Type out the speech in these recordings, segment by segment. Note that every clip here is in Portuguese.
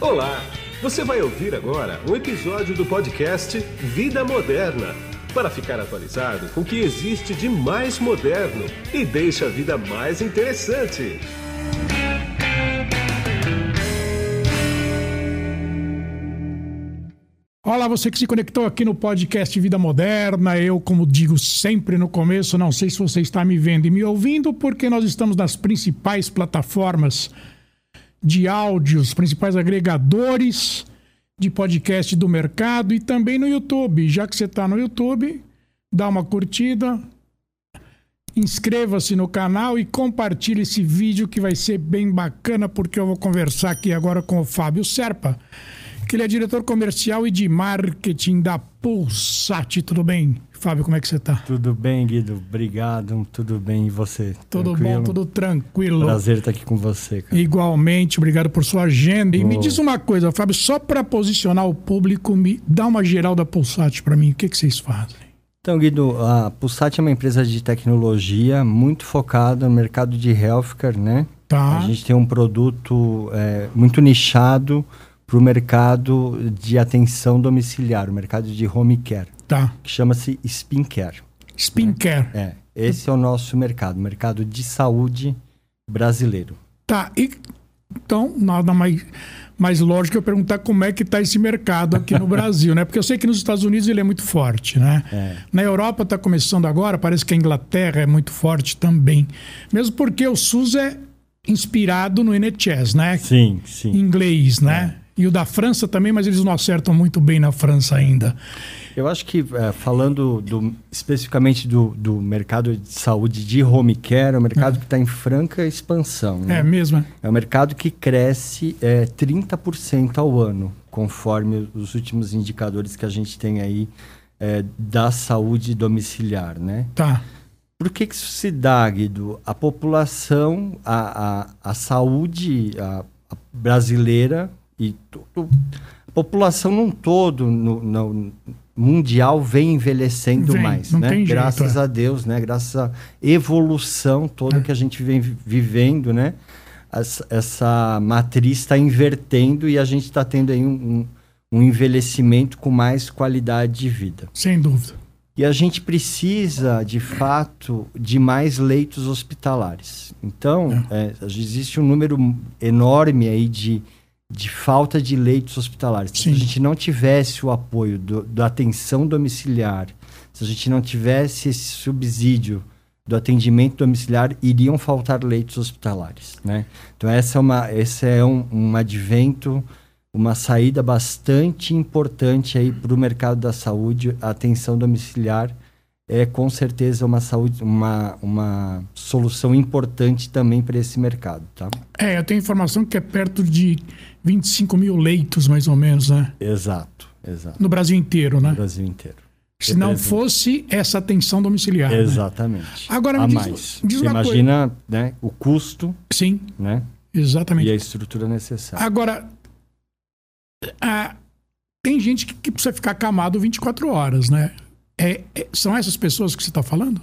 Olá! Você vai ouvir agora um episódio do podcast Vida Moderna para ficar atualizado com o que existe de mais moderno e deixa a vida mais interessante. Olá, você que se conectou aqui no podcast Vida Moderna. Eu, como digo sempre no começo, não sei se você está me vendo e me ouvindo, porque nós estamos nas principais plataformas de áudios, principais agregadores de podcast do mercado e também no YouTube. Já que você está no YouTube, dá uma curtida, inscreva-se no canal e compartilhe esse vídeo que vai ser bem bacana, porque eu vou conversar aqui agora com o Fábio Serpa que ele é diretor comercial e de marketing da Pulsat. Tudo bem? Fábio, como é que você está? Tudo bem, Guido. Obrigado. Tudo bem. E você? Tudo tranquilo? bom, tudo tranquilo. Prazer estar aqui com você, cara. Igualmente, obrigado por sua agenda. E oh. me diz uma coisa, Fábio, só para posicionar o público, me dá uma geral da Pulsat para mim. O que, que vocês fazem? Então, Guido, a Pulsat é uma empresa de tecnologia muito focada no mercado de healthcare, né? Tá. A gente tem um produto é, muito nichado, para o mercado de atenção domiciliar, o mercado de home care. Tá. Que chama-se Spin Care. Spin né? É. Esse é o nosso mercado, mercado de saúde brasileiro. Tá. E, então, nada mais, mais lógico eu perguntar como é que está esse mercado aqui no Brasil, né? Porque eu sei que nos Estados Unidos ele é muito forte, né? É. Na Europa está começando agora, parece que a Inglaterra é muito forte também. Mesmo porque o SUS é inspirado no NHS, né? Sim, sim. Em inglês, né? É e o da França também, mas eles não acertam muito bem na França ainda. Eu acho que, é, falando do, especificamente do, do mercado de saúde de home care, é um mercado é. que está em franca expansão. Né? É mesmo? É um mercado que cresce é, 30% ao ano, conforme os últimos indicadores que a gente tem aí é, da saúde domiciliar, né? Tá. Por que, que isso se dá, Guido? A população, a, a, a saúde a, a brasileira e a população num todo, no, no mundial, vem envelhecendo vem, mais, né? Jeito, graças é. a Deus, né? Graças à evolução toda é. que a gente vem vivendo, né? Essa, essa matriz está invertendo e a gente está tendo aí um, um, um envelhecimento com mais qualidade de vida. Sem dúvida. E a gente precisa, de fato, de mais leitos hospitalares. Então, é. É, existe um número enorme aí de de falta de leitos hospitalares. Se a gente não tivesse o apoio do, da atenção domiciliar, se a gente não tivesse esse subsídio do atendimento domiciliar, iriam faltar leitos hospitalares, né? Então essa é uma, esse é um, um advento, uma saída bastante importante para o mercado da saúde, a atenção domiciliar é com certeza uma saúde, uma, uma solução importante também para esse mercado, tá? É, eu tenho informação que é perto de 25 mil leitos, mais ou menos, né? Exato, exato. No Brasil inteiro, né? No Brasil inteiro. Se não fosse essa atenção domiciliar. Né? Exatamente. Né? Agora, a diz, mais. Diz Você imagina né, o custo. Sim. Né? Exatamente. E a estrutura necessária. Agora, a, tem gente que, que precisa ficar camado 24 horas, né? É, é, são essas pessoas que você está falando?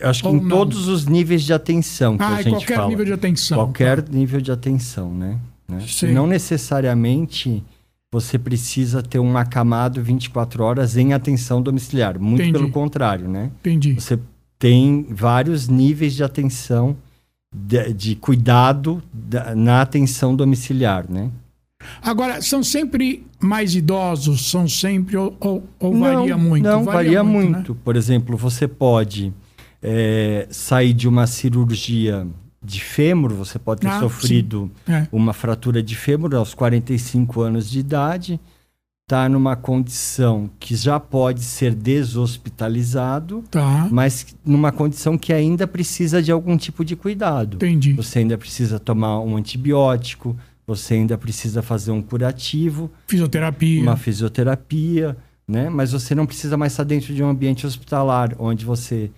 Acho que Ou em não? todos os níveis de atenção que ah, a gente qualquer fala. nível de atenção. Qualquer tá. nível de atenção, né? né? Não necessariamente você precisa ter um acamado 24 horas em atenção domiciliar. Muito Entendi. pelo contrário, né? Entendi. Você tem vários níveis de atenção, de, de cuidado da, na atenção domiciliar, né? Agora, são sempre mais idosos? São sempre. Ou, ou, ou varia muito? Não, varia, varia muito. muito. Né? Por exemplo, você pode é, sair de uma cirurgia de fêmur, você pode ter ah, sofrido é. uma fratura de fêmur aos 45 anos de idade, está numa condição que já pode ser deshospitalizado, tá. mas numa condição que ainda precisa de algum tipo de cuidado. Entendi. Você ainda precisa tomar um antibiótico, você ainda precisa fazer um curativo, fisioterapia, uma fisioterapia, né? Mas você não precisa mais estar dentro de um ambiente hospitalar onde você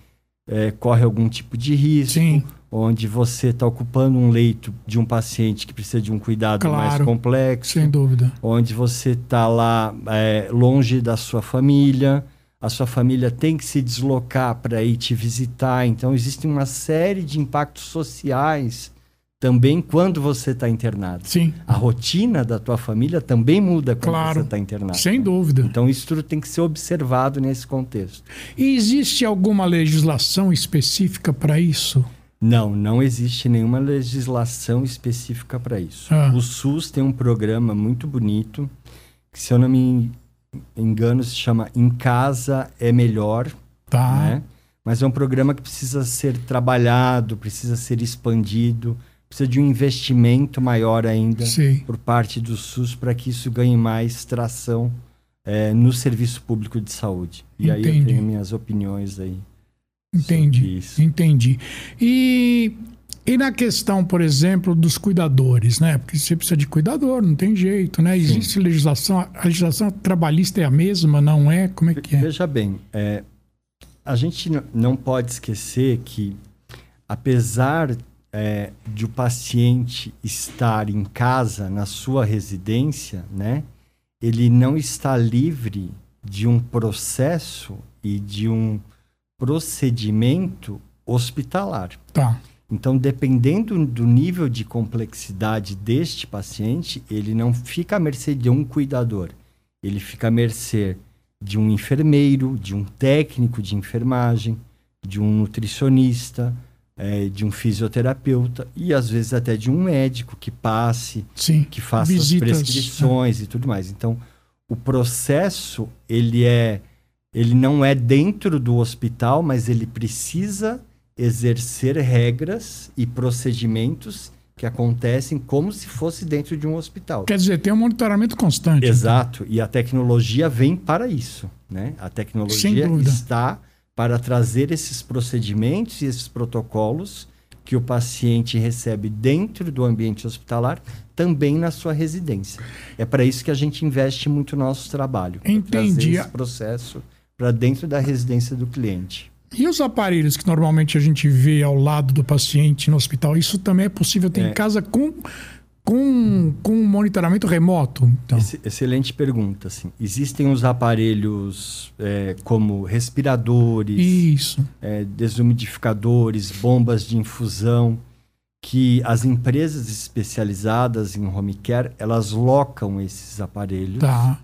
é, corre algum tipo de risco, Sim. onde você está ocupando um leito de um paciente que precisa de um cuidado claro, mais complexo, sem dúvida, onde você está lá é, longe da sua família, a sua família tem que se deslocar para ir te visitar, então existe uma série de impactos sociais também quando você está internado. Sim. A rotina da tua família também muda quando Claro. você está internado. Sem né? dúvida. Então isso tudo tem que ser observado nesse contexto. E existe alguma legislação específica para isso? Não, não existe nenhuma legislação específica para isso. Ah. O SUS tem um programa muito bonito, que se eu não me engano se chama Em Casa é Melhor, Tá. né? Mas é um programa que precisa ser trabalhado, precisa ser expandido, precisa de um investimento maior ainda Sei. por parte do SUS para que isso ganhe mais tração eh, no serviço público de saúde. E aí eu Entendi. tenho minhas opiniões aí. Entendi. isso. Entendi. E, e na questão, por exemplo, dos cuidadores, né? Porque você precisa de cuidador, não tem jeito, né? Existe legislação, a legislação trabalhista é a mesma, não é? Como é que é? Veja bem, é, a gente não pode esquecer que, apesar é, de o paciente estar em casa, na sua residência, né, ele não está livre de um processo e de um procedimento hospitalar. Tá. Então, dependendo do nível de complexidade deste paciente, ele não fica à mercê de um cuidador. Ele fica à mercê de um enfermeiro, de um técnico de enfermagem, de um nutricionista, eh, de um fisioterapeuta e às vezes até de um médico que passe, Sim. que faça Visitas, as prescrições e tudo mais. Então, o processo ele é ele não é dentro do hospital, mas ele precisa exercer regras e procedimentos que acontecem como se fosse dentro de um hospital. Quer dizer, tem um monitoramento constante. Exato, e a tecnologia vem para isso, né? A tecnologia está para trazer esses procedimentos e esses protocolos que o paciente recebe dentro do ambiente hospitalar, também na sua residência. É para isso que a gente investe muito no nosso trabalho. Entendi. Trazer esse processo para dentro da residência do cliente. E os aparelhos que normalmente a gente vê ao lado do paciente no hospital, isso também é possível ter É. em casa com, com, com monitoramento remoto? Então, Ex- Excelente pergunta. Assim. Existem os aparelhos é, como respiradores, isso. é, desumidificadores, bombas de infusão, que as empresas especializadas em home care, elas locam esses aparelhos. Tá.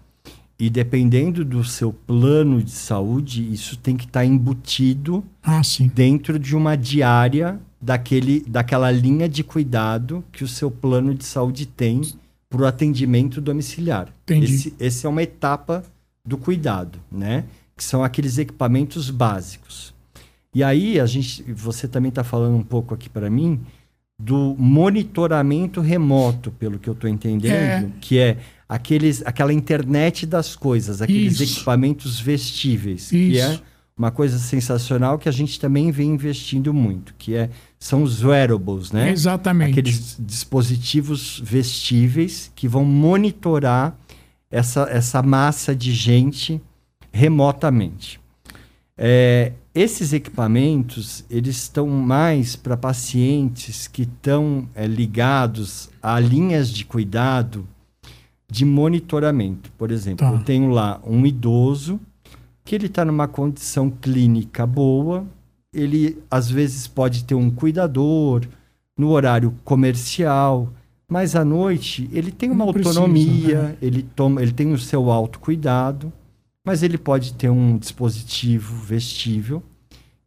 E dependendo do seu plano de saúde, isso tem que estar embutido Ah, dentro de uma diária daquele, daquela linha de cuidado que o seu plano de saúde tem para o atendimento domiciliar. Entendi. Esse, esse é uma etapa do cuidado, né? Que são aqueles equipamentos básicos. E aí a gente, você também está falando um pouco aqui para mim do monitoramento remoto, pelo que eu estou entendendo, É. que é aqueles, aquela internet das coisas, aqueles Isso. equipamentos vestíveis, que Isso. é uma coisa sensacional que a gente também vem investindo muito, que é são os wearables, né? Exatamente. Aqueles dispositivos vestíveis que vão monitorar essa, essa massa de gente remotamente. É, esses equipamentos eles estão mais para pacientes que estão é, ligados a linhas de cuidado de monitoramento. Por exemplo, Tá. eu tenho lá um idoso que ele está numa condição clínica boa, ele às vezes pode ter um cuidador no horário comercial, mas à noite ele tem uma Não precisa, autonomia, né? ele toma, ele tem o seu autocuidado, mas ele pode ter um dispositivo vestível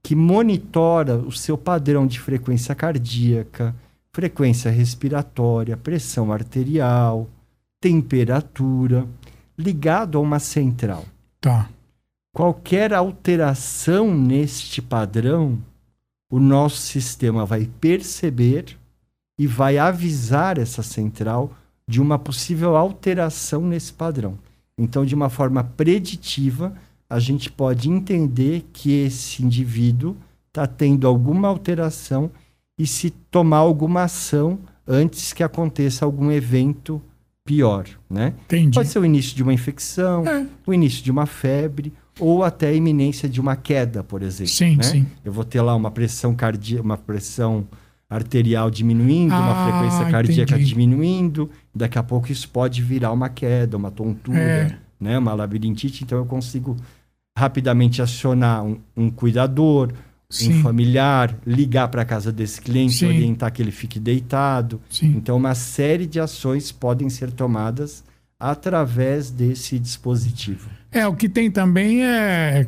que monitora o seu padrão de frequência cardíaca, frequência respiratória, pressão arterial, temperatura, ligado a uma central. Tá. Qualquer alteração neste padrão, o nosso sistema vai perceber e vai avisar essa central de uma possível alteração nesse padrão. Então, de uma forma preditiva, a gente pode entender que esse indivíduo está tendo alguma alteração e se tomar alguma ação antes que aconteça algum evento pior, né? Entendi. Pode ser o início de uma infecção, É. o início de uma febre ou até a iminência de uma queda, por exemplo. Sim, né? sim. Eu vou ter lá uma pressão cardíaca, uma pressão arterial diminuindo, uma Ah, frequência cardíaca entendi. diminuindo. Daqui a pouco isso pode virar uma queda, uma tontura, É. né? Uma labirintite. Então eu consigo rapidamente acionar um, um cuidador um familiar, ligar para a casa desse cliente, Sim. orientar que ele fique deitado. Sim. Então, uma série de ações podem ser tomadas através desse dispositivo. É, o que tem também é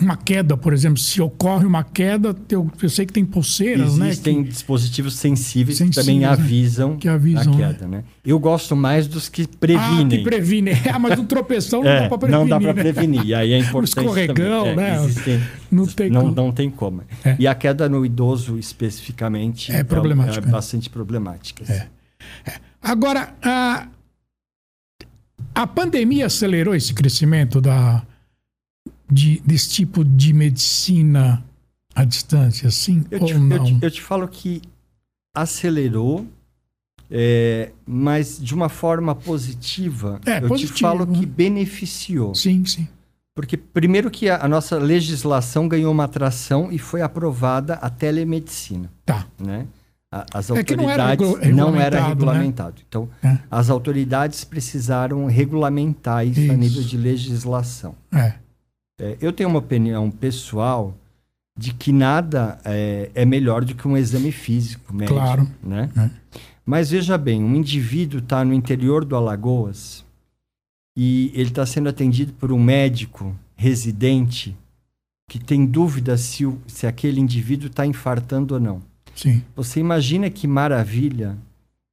uma queda, por exemplo. Se ocorre uma queda, eu, eu sei que tem pulseiras, Existem né? que- dispositivos sensíveis, que Sensíveis, também né? avisam, Que avisam, a queda, né? Eu gosto mais dos que Ah, previnem. que previne. Ah, mas o tropeção não É, dá pra prevenir. não dá para né? prevenir. E aí é importante escorregão, também. né? existem- Não tem não, como. não tem como. É. E a queda no idoso especificamente É problemática. é bastante problemática. É. Agora, a, a pandemia acelerou esse crescimento da, de, desse tipo de medicina à distância, sim Eu ou te, eu, não? te, eu te falo que acelerou, é, mas de uma forma positiva. É, eu positivo, te falo né? que beneficiou. Sim, sim. Porque, primeiro, que a, a nossa legislação ganhou uma atração e foi aprovada a telemedicina. Tá. Né? A- As É que não era autoridades não era regulamentado, né? Então, É. as autoridades precisaram regulamentar isso, a Isso. nível de legislação. É. É, eu tenho uma opinião pessoal de que nada é, é melhor do que um exame físico médico. Claro. Né? É. Mas veja bem, um indivíduo está no interior do Alagoas e ele está sendo atendido por um médico residente que tem dúvida se, o- se aquele indivíduo está infartando ou não. Sim. Você imagina que maravilha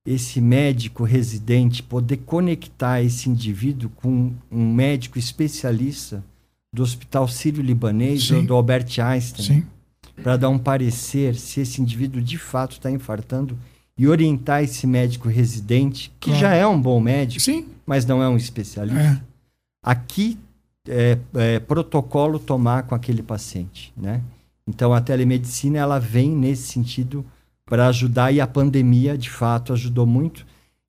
esse médico residente poder conectar esse indivíduo com um médico especialista do Hospital Sírio-Libanês Sim. ou do Albert Einstein para dar um parecer se esse indivíduo de fato está infartando e orientar esse médico residente, que Claro. já é um bom médico, Sim. mas não é um especialista, É. aqui é, é protocolo tomar com aquele paciente, né? Então a telemedicina ela vem nesse sentido para ajudar e a pandemia de fato ajudou muito,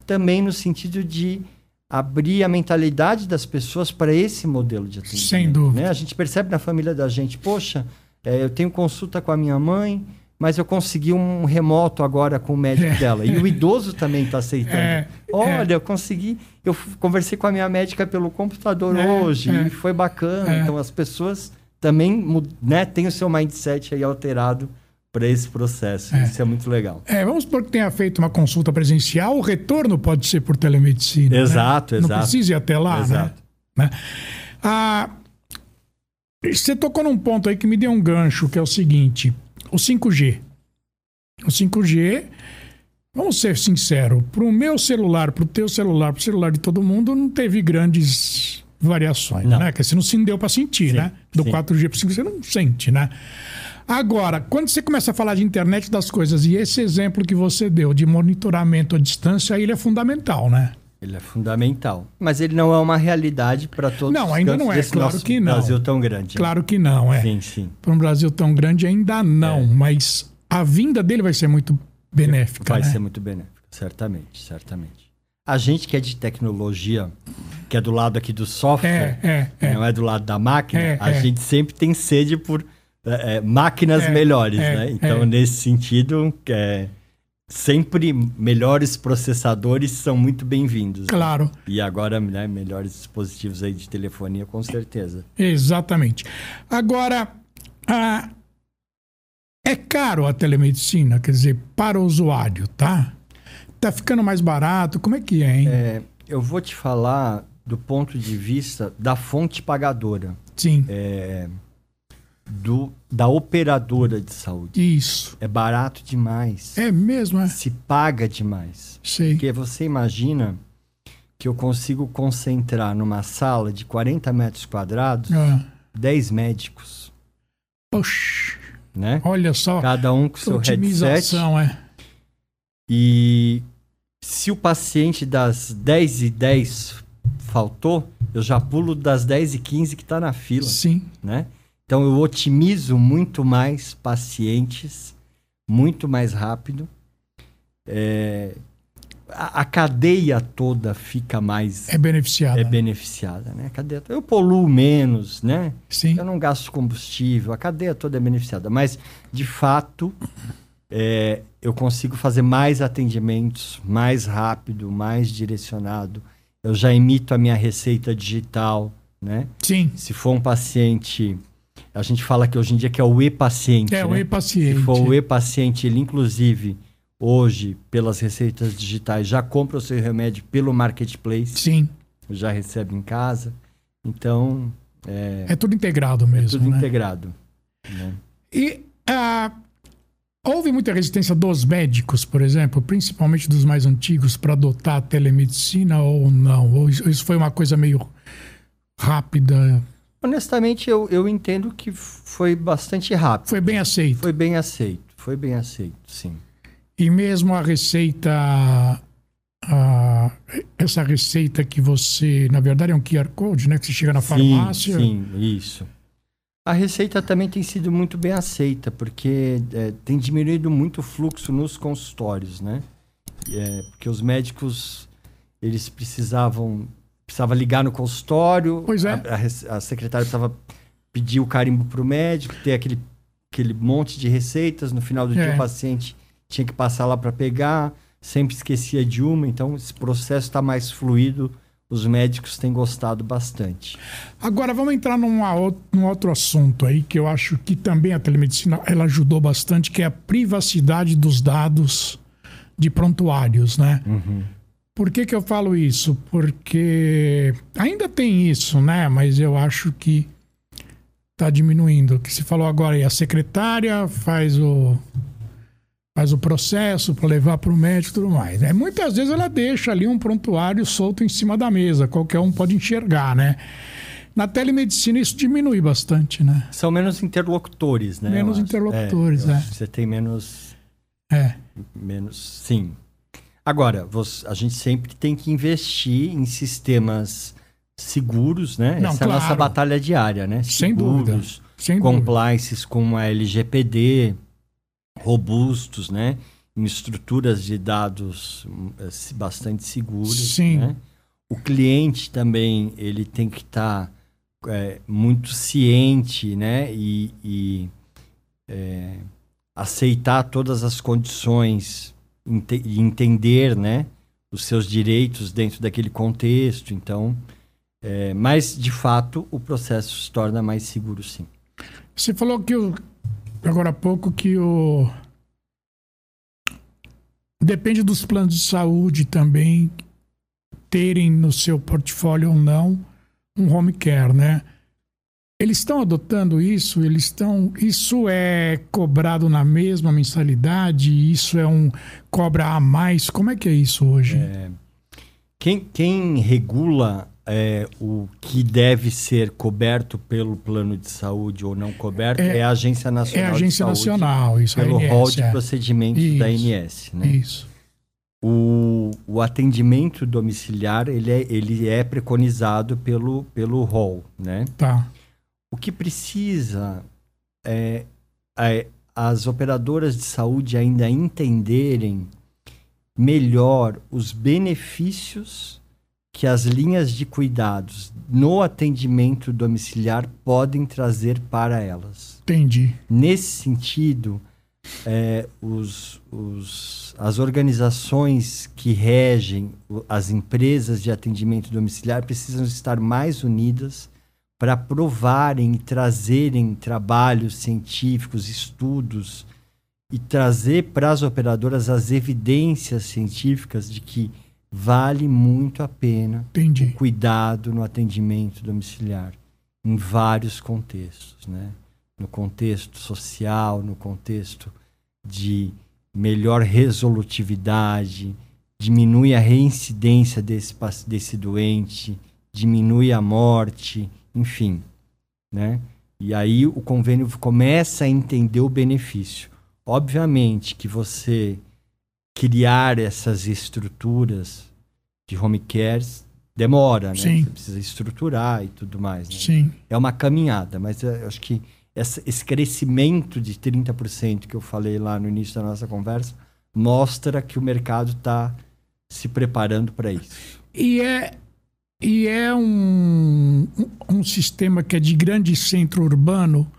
também no sentido de abrir a mentalidade das pessoas para esse modelo de atendimento. Sem dúvida. né? A gente percebe na família da gente, poxa, é, eu tenho consulta com a minha mãe, mas eu consegui um remoto agora com o médico É. dela. E o idoso também está aceitando. É, Olha, eu consegui. Eu conversei com a minha médica pelo computador É, hoje é. e foi bacana. É. Então as pessoas também né, têm o seu mindset aí alterado para esse processo. É. Isso é muito legal. É, vamos supor que tenha feito uma consulta presencial, o retorno pode ser por telemedicina. né? Exato, Não exato. precisa ir até lá, Exato. né? né? Ah, você tocou num ponto aí que me deu um gancho, que é o seguinte: o 5G. O 5G, vamos ser sinceros, para o meu celular, para o teu celular, para o celular de todo mundo, não teve grandes variações, Não. né? Que você não se deu para sentir, Sim, né? Do sim. 4G para 5G você não sente, né? Agora, quando você começa a falar de internet das coisas, e esse exemplo que você deu de monitoramento à distância, aí ele é fundamental, né? Ele é fundamental. Mas ele não é uma realidade para todos Não, ainda não é, claro que não. Brasil tão grande. né? Claro que não, é. Sim, sim. Para um Brasil tão grande ainda não, mas a vinda dele vai ser muito benéfica, Vai né? ser muito benéfico, certamente, certamente. A gente que é de tecnologia, que é do lado aqui do software, É, é, é. não é do lado da máquina, É, a é. gente sempre tem sede por máquinas melhores, né? Então, nesse sentido, é, sempre melhores processadores são muito bem-vindos. né? Claro, E agora, né, melhores dispositivos aí de telefonia, com certeza. exatamente. Agora, a- é caro a telemedicina, quer dizer, para o usuário, tá? Tá ficando mais barato, como é que é, hein? É, eu vou te falar do ponto de vista da fonte pagadora, Sim, é, do, da operadora de saúde. isso. É barato demais. É mesmo, é? Se paga demais. Sei. Porque você imagina que eu consigo concentrar numa sala de 40 metros quadrados Ah, 10 médicos, oxi, né? olha só, Cada um com seu headset. é. E se o paciente das 10 e 10 faltou, eu já pulo das 10 e 15 que está na fila, Sim, né? Então eu otimizo muito mais pacientes, muito mais rápido. É, a, a cadeia toda fica mais é beneficiada. é beneficiada, né? A cadeia eu poluo menos, né? Sim, Eu não gasto combustível, a cadeia toda é beneficiada. Mas, de fato, é, eu consigo fazer mais atendimentos, mais rápido, mais direcionado. Eu já emito a minha receita digital, né? sim, Se for um paciente A gente fala que hoje em dia que é o e-paciente. É, né? o e-paciente. Se for o e-paciente, ele inclusive hoje, pelas receitas digitais, já compra o seu remédio pelo marketplace, Sim, já recebe em casa. Então, é, é tudo integrado mesmo, tudo né? integrado. né? E ah, houve muita resistência dos médicos, por exemplo, principalmente dos mais antigos, para adotar a telemedicina ou não? Ou isso foi uma coisa meio rápida? Honestamente, eu, eu entendo que foi bastante rápido. Foi bem aceito. Foi bem aceito. Foi bem aceito, sim. E mesmo a receita. a- essa receita que você. Na verdade, é um QR Code, né? Que você chega na farmácia. Sim, sim, isso. A receita também tem sido muito bem aceita, porque é, tem diminuído muito o fluxo nos consultórios, né? É, porque os médicos, eles precisavam... Precisava ligar no consultório, Pois é. a, a a secretária precisava pedir o carimbo para o médico, ter aquele, aquele monte de receitas, no final do É. dia o paciente tinha que passar lá para pegar, sempre esquecia de uma, então esse processo está mais fluido, os médicos têm gostado bastante. Agora, vamos entrar numa, num outro assunto aí, que eu acho que também a telemedicina ela ajudou bastante, que é a privacidade dos dados de prontuários, né? Por que, que eu falo isso? Porque ainda tem isso, né? Mas eu acho que está diminuindo. O que se falou agora aí, a secretária faz o faz o processo para levar para o médico e tudo mais. Né? Muitas vezes ela deixa ali um prontuário solto em cima da mesa, qualquer um pode enxergar, né? Na telemedicina isso diminui bastante, né? São menos interlocutores, né? Menos interlocutores, é. que Você tem menos, É, menos, sim. Agora, você- a gente sempre tem que investir em sistemas seguros, né? Não, Essa é a nossa claro. batalha diária, né? Sem dúvida. Seguros, sem dúvida. compliances com a LGPD, robustos, né? Em estruturas de dados hum, eh, bastante seguras, Sim. né? O cliente também, ele tem que estar muito ciente, né? E, e, eh, aceitar todas as condições ente- e entender, né? Os seus direitos dentro daquele contexto. Então, eh, mas, de fato, o processo se torna mais seguro, sim. Você falou que o, agora há pouco que o depende dos planos de saúde também terem no seu portfólio ou não um home care, né? Eles estão adotando isso? Eles estão. Isso é cobrado na mesma mensalidade? Isso é um cobra a mais? Como é que é isso hoje? Quem, quem regula é, o que deve ser coberto pelo plano de saúde ou não coberto é, É- a Agência É Nacional a de Agência Saúde, Nacional, isso pelo a ANS, rol de é. procedimentos da Isso. ANS. Né? Isso. O, o atendimento domiciliar ele é, ele é preconizado pelo, pelo rol. Né? Tá. O que precisa é, é as operadoras de saúde ainda entenderem melhor os benefícios que as linhas de cuidados no atendimento domiciliar podem trazer para elas. Entendi. Nesse sentido, é, os, os- as organizações que regem as empresas de atendimento domiciliar precisam estar mais unidas para provarem e trazerem trabalhos científicos, estudos e trazer para as operadoras as evidências científicas de que vale muito a pena Entendi. o cuidado no atendimento domiciliar em vários contextos, né? No contexto social, no contexto de melhor resolutividade, diminui a reincidência desse, desse doente, diminui a morte, enfim, né? E aí o convênio começa a entender o benefício. Obviamente que você criar essas estruturas de home cares demora, né? Sim. Você precisa estruturar e tudo mais. Né? Sim. É uma caminhada, mas eu acho que essa- esse crescimento de 30% que eu falei lá no início da nossa conversa mostra que o mercado está se preparando para isso. E é, e é um, um, um sistema que é de grande centro urbano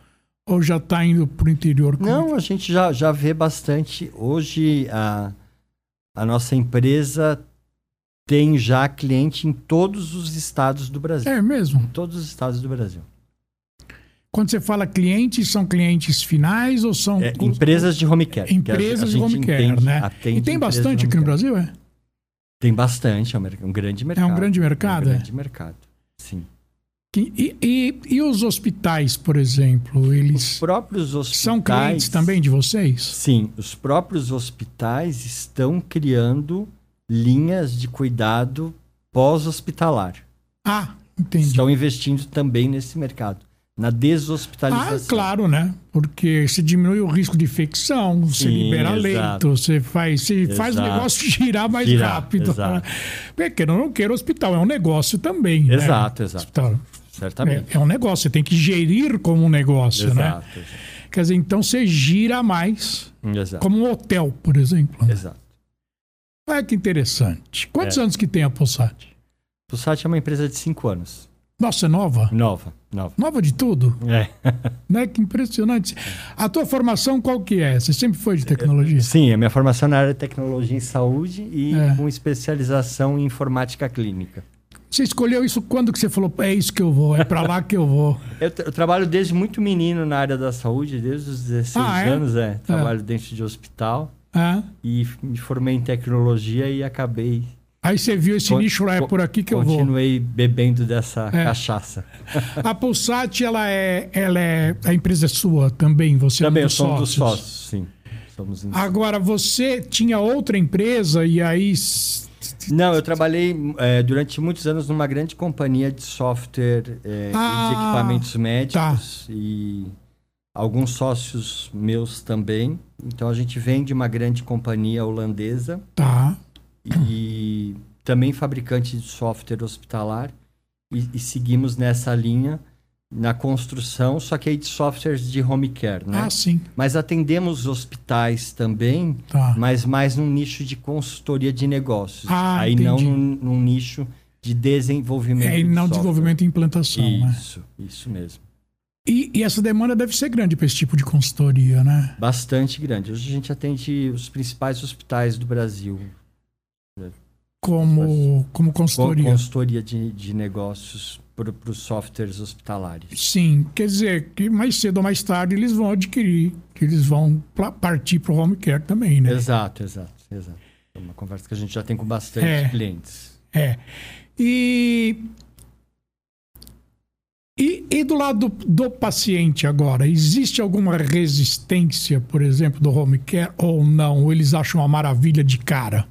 ou já está indo para o interior? Como Não, a gente já, já vê bastante. Hoje, a, a nossa empresa tem já cliente em todos os estados do Brasil. É mesmo? Em todos os estados do Brasil. Quando você fala clientes, são clientes finais ou são É, empresas de home care. a- empresas a de home care, entende- né? E tem bastante aqui no. Brasil, é? Tem bastante, é um, um grande mercado. grande mercado, É é? um grande mercado, sim. E, e- e os hospitais, por exemplo, Os eles próprios hospitais... são clientes também de vocês? Sim, os próprios hospitais estão criando linhas de cuidado pós-hospitalar. Ah, entendi. Estão investindo também nesse mercado, na Ah, deshospitalização. claro, né? Porque você diminui o risco de infecção, você Sim, libera exato. leito, você faz, você faz o negócio girar mais Girar, rápido. exato. Porque não queira, o hospital é um negócio também. né? Exato, exato. Hospital Certamente. é, é um negócio, você tem que gerir como um negócio, né? Exato, Quer dizer, então você gira mais, exato. como um hotel, por exemplo. né? Exato. Olha que interessante. Quantos É. anos que tem a Possat? O SAT é uma empresa de cinco anos. Nossa, é nova? Nova, nova. Nova de tudo? É. Né? Que impressionante. A tua formação qual que é? Você sempre foi de tecnologia? Sim, a minha formação na área de tecnologia em saúde e É. com especialização em informática clínica. Você escolheu isso quando que você falou, é isso que eu vou, é pra lá que eu vou. Eu, eu trabalho desde muito menino na área da saúde, desde os 16 Ah, é? anos, é. Trabalho dentro de hospital Ah, e me formei em tecnologia e acabei. Aí você viu esse nicho, é con- por aqui que eu vou. Continuei bebendo dessa É. cachaça. A Pulsat, ela é, ela é. A empresa é sua também, você Também é um dos sou um dos sócios. sócios, sim. Somos Agora, você tinha outra empresa e aí. Não, eu trabalhei é, durante muitos anos numa grande companhia de software é, e de Ah, equipamentos médicos e alguns sócios meus também. Então a gente vem de uma grande companhia holandesa Tá. e também fabricante de software hospitalar e, e seguimos nessa linha na construção, só que aí de softwares de home care, né? Ah, sim. Mas atendemos hospitais também Tá. mas mais num nicho de consultoria de negócios. Ah, Aí não entendi. num, num nicho de desenvolvimento. É, e de não software. desenvolvimento e implantação, né? Isso, isso mesmo. E, e essa demanda deve ser grande para esse tipo de consultoria, né? Bastante grande. Hoje a gente atende os principais hospitais do Brasil. Como, como Com consultoria. consultoria de, de negócios para os softwares hospitalares. Sim, quer dizer que mais cedo ou mais tarde eles vão adquirir, que eles vão partir para o home care também, né? Exato, exato, exato. É uma conversa que a gente já tem com bastante É. clientes. É. E, e, e do lado do, do paciente agora, existe alguma resistência, por exemplo, do home care ou não? Ou eles acham uma maravilha de cara?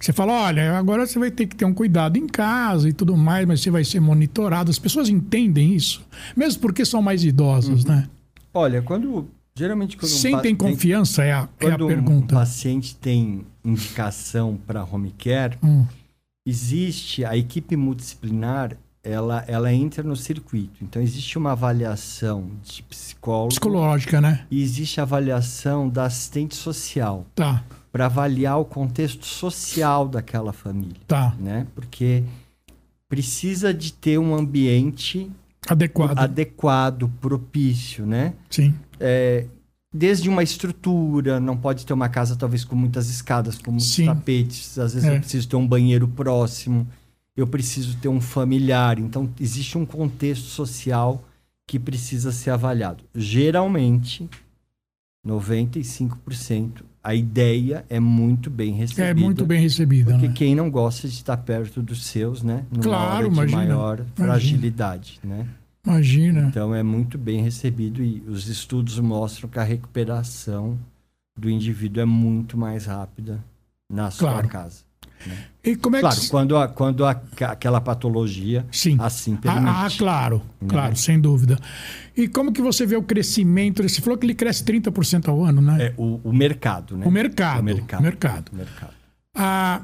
Você fala, olha, agora você vai ter que ter um cuidado em casa e tudo mais, mas você vai ser monitorado. As pessoas entendem isso, mesmo porque são mais idosas, né? Olha, quando. Geralmente quando. um pa- Sentem tem- confiança é a, é a Quando um pergunta. paciente tem indicação para home care, Hum, existe a equipe multidisciplinar, ela, ela entra no circuito. Então, existe uma avaliação de psicólogo psicológica, né? e existe a avaliação da assistente social Tá, para avaliar o contexto social daquela família, tá. né? Porque precisa de ter um ambiente Adequado. adequado, propício, né? Sim. é, desde uma estrutura, não pode ter uma casa talvez com muitas escadas, com muitos Sim. tapetes, às vezes É. eu preciso ter um banheiro próximo, eu preciso ter um familiar, então existe um contexto social que precisa ser avaliado. Geralmente, 95%, a ideia é muito bem recebida. É muito bem recebida, Porque né? quem não gosta de estar perto dos seus, né? Numa Claro, hora de imagina, maior fragilidade, né? Imagina. Então é muito bem recebido e os estudos mostram que a recuperação do indivíduo é muito mais rápida na sua Claro. casa. E como é Claro, que. quando, a- quando a- aquela patologia Sim. assim permite. Ah, ah, claro, Né? claro, sem dúvida. E como que você vê o crescimento? Você falou que ele cresce 30% ao ano, né? É, o, o mercado, né? O mercado. O mercado. o mercado. Mercado. Ah,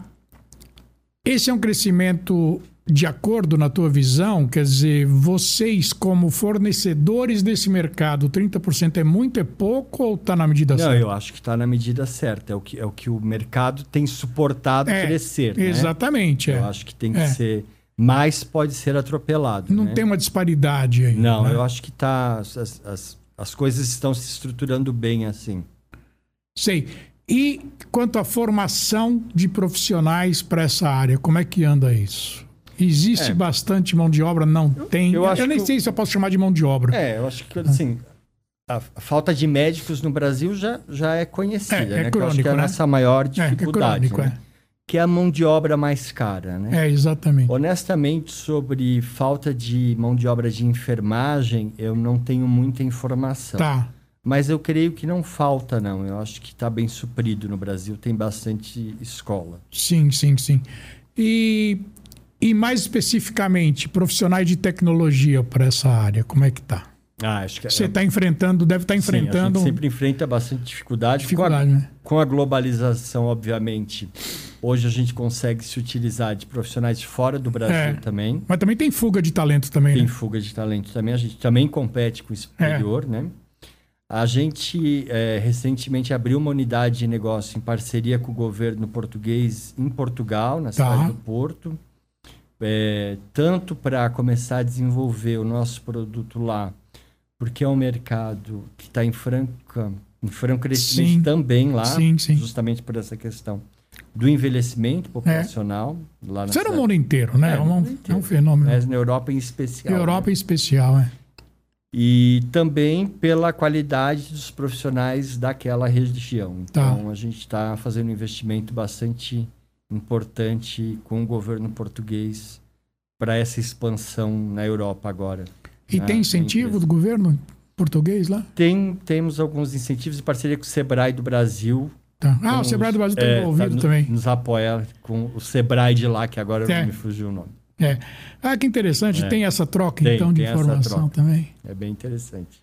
esse é um crescimento de acordo na tua visão? Quer dizer, vocês, como fornecedores desse mercado, 30% é muito, é pouco ou está na medida Não, certa? eu acho que está na medida certa. É o, que, é o que o mercado tem suportado É, crescer. né? Exatamente. É. Eu acho que tem que É. ser. Mais pode ser atropelado. Não né? tem uma disparidade aí. Não, né? eu acho que tá. As, as, as coisas estão se estruturando bem assim. Sei. E quanto à formação de profissionais para essa área, como é que anda isso? Existe É. bastante mão de obra? Não tem. eu Eu, acho nem sei se eu posso chamar de mão de obra. É, eu acho que assim, a, a falta de médicos no Brasil já, já é conhecida, É, é né? eu acho que é crônico, a né? nossa maior É, que é dificuldade, crônico, né? Que é a mão de obra mais cara, né? é. É, exatamente. Honestamente, sobre falta de mão de obra de enfermagem, eu não tenho muita informação. Tá. Mas eu creio que não falta, não. Eu acho que está bem suprido no Brasil, tem bastante escola. Sim, sim, sim. E, e mais especificamente, profissionais de tecnologia para essa área, como é que tá? Ah, acho que Você está enfrentando, deve estar Sim, enfrentando a gente sempre enfrenta bastante dificuldade. dificuldade, né? Com a, com a globalização, obviamente, hoje a gente consegue se utilizar de profissionais de fora do Brasil É. também. Mas também tem fuga de talento também, Tem né? fuga de talento também. A gente também compete com o superior, né? A gente eh, recentemente abriu uma unidade de negócio em parceria com o governo português em Portugal, na Tá. cidade do Porto, eh, tanto para começar a desenvolver o nosso produto lá, porque é um mercado que está em franca, em franco crescimento Sim. também lá, Sim, sim. justamente por essa questão do envelhecimento populacional lá na Isso é no mundo inteiro, né? É, É, um, mundo é um inteiro. fenômeno. Mas na Europa em especial. Europa né? em especial, é. E também pela qualidade dos profissionais daquela região. Tá. Então, a gente está fazendo um investimento bastante importante com o governo português para essa expansão na Europa agora. E Ah, tem incentivo do governo português lá? Tem, temos alguns incentivos em parceria com o Sebrae do Brasil. Tá. Ah, o Sebrae os- do Brasil está é, envolvido tá no- também. Nos apoia com o Sebrae de lá, que agora É. me fugiu o nome. É. Ah, que interessante. É. Tem essa troca, Tem, então, de informação também. É bem interessante.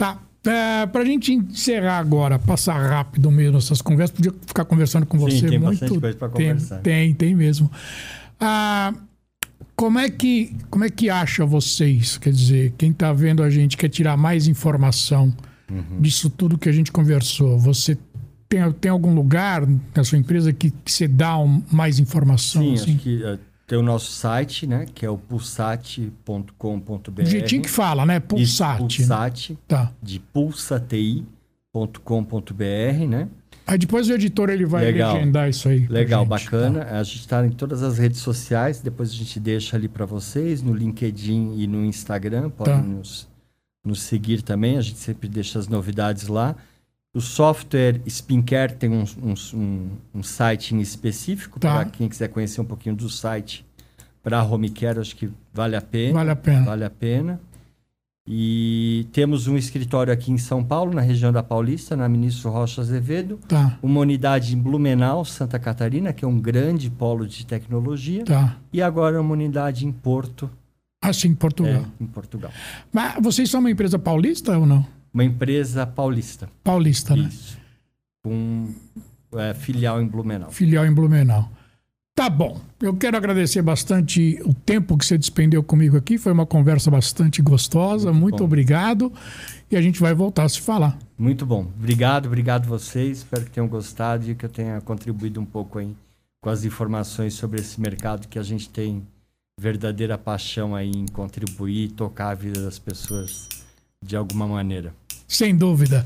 Tá. É, pra gente encerrar agora, passar rápido mesmo essas conversas, podia ficar conversando com Sim, você tem muito bastante coisa pra conversar. Tem, tem mesmo. Ah, como é que como é que acha vocês? Quer dizer, quem está vendo a gente quer tirar mais informação Uhum. disso tudo que a gente conversou. Você tem, tem algum lugar na sua empresa que, que você dá um- mais informação? Sim, assim? acho que eh, tem o nosso site, né? Que é o pulsat.com.br. Do jeitinho que fala, né? Isso, Pulsat. né? Tá. de pulsati.com.br, né? Aí depois o editor ele vai Legal. legendar isso aí. Legal, gente, bacana. tá? A gente está em todas as redes sociais, depois a gente deixa ali para vocês, no LinkedIn e no Instagram, podem Tá. nos, nos seguir também, a gente sempre deixa as novidades lá. O software Spincare tem um, um, um, site em específico, Tá. para quem quiser conhecer um pouquinho do site para a Homecare, acho que vale a pena. Vale a pena. Vale a pena. E temos um escritório aqui em São Paulo, na região da Paulista, na Ministro Rocha Azevedo. Tá, Uma unidade em Blumenau, Santa Catarina, que é um grande polo de tecnologia. tá. E agora uma unidade em Porto, Assim, Portugal. é, em Portugal. Mas vocês são uma empresa paulista ou não? Uma empresa paulista. Paulista, né? Isso. Com é, filial em Blumenau. Filial em Blumenau. Tá bom. Eu quero agradecer bastante o tempo que você despendeu comigo aqui. Foi uma conversa bastante gostosa. Muito, Muito obrigado. E a gente vai voltar a se falar. Muito bom. Obrigado, obrigado vocês. Espero que tenham gostado e que eu tenha contribuído um pouco aí com as informações sobre esse mercado que a gente tem verdadeira paixão aí em contribuir e tocar a vida das pessoas de alguma maneira. Sem dúvida.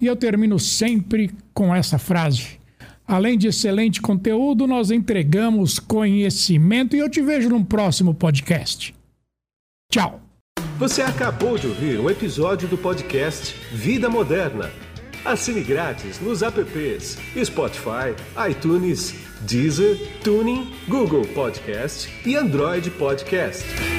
E eu termino sempre com essa frase. Além de excelente conteúdo, nós entregamos conhecimento e eu te vejo num próximo podcast. Tchau. Você acabou de ouvir um episódio do podcast Vida Moderna. Assine grátis nos apps Spotify, iTunes, Deezer, Tuning, Google Podcast e Android Podcast.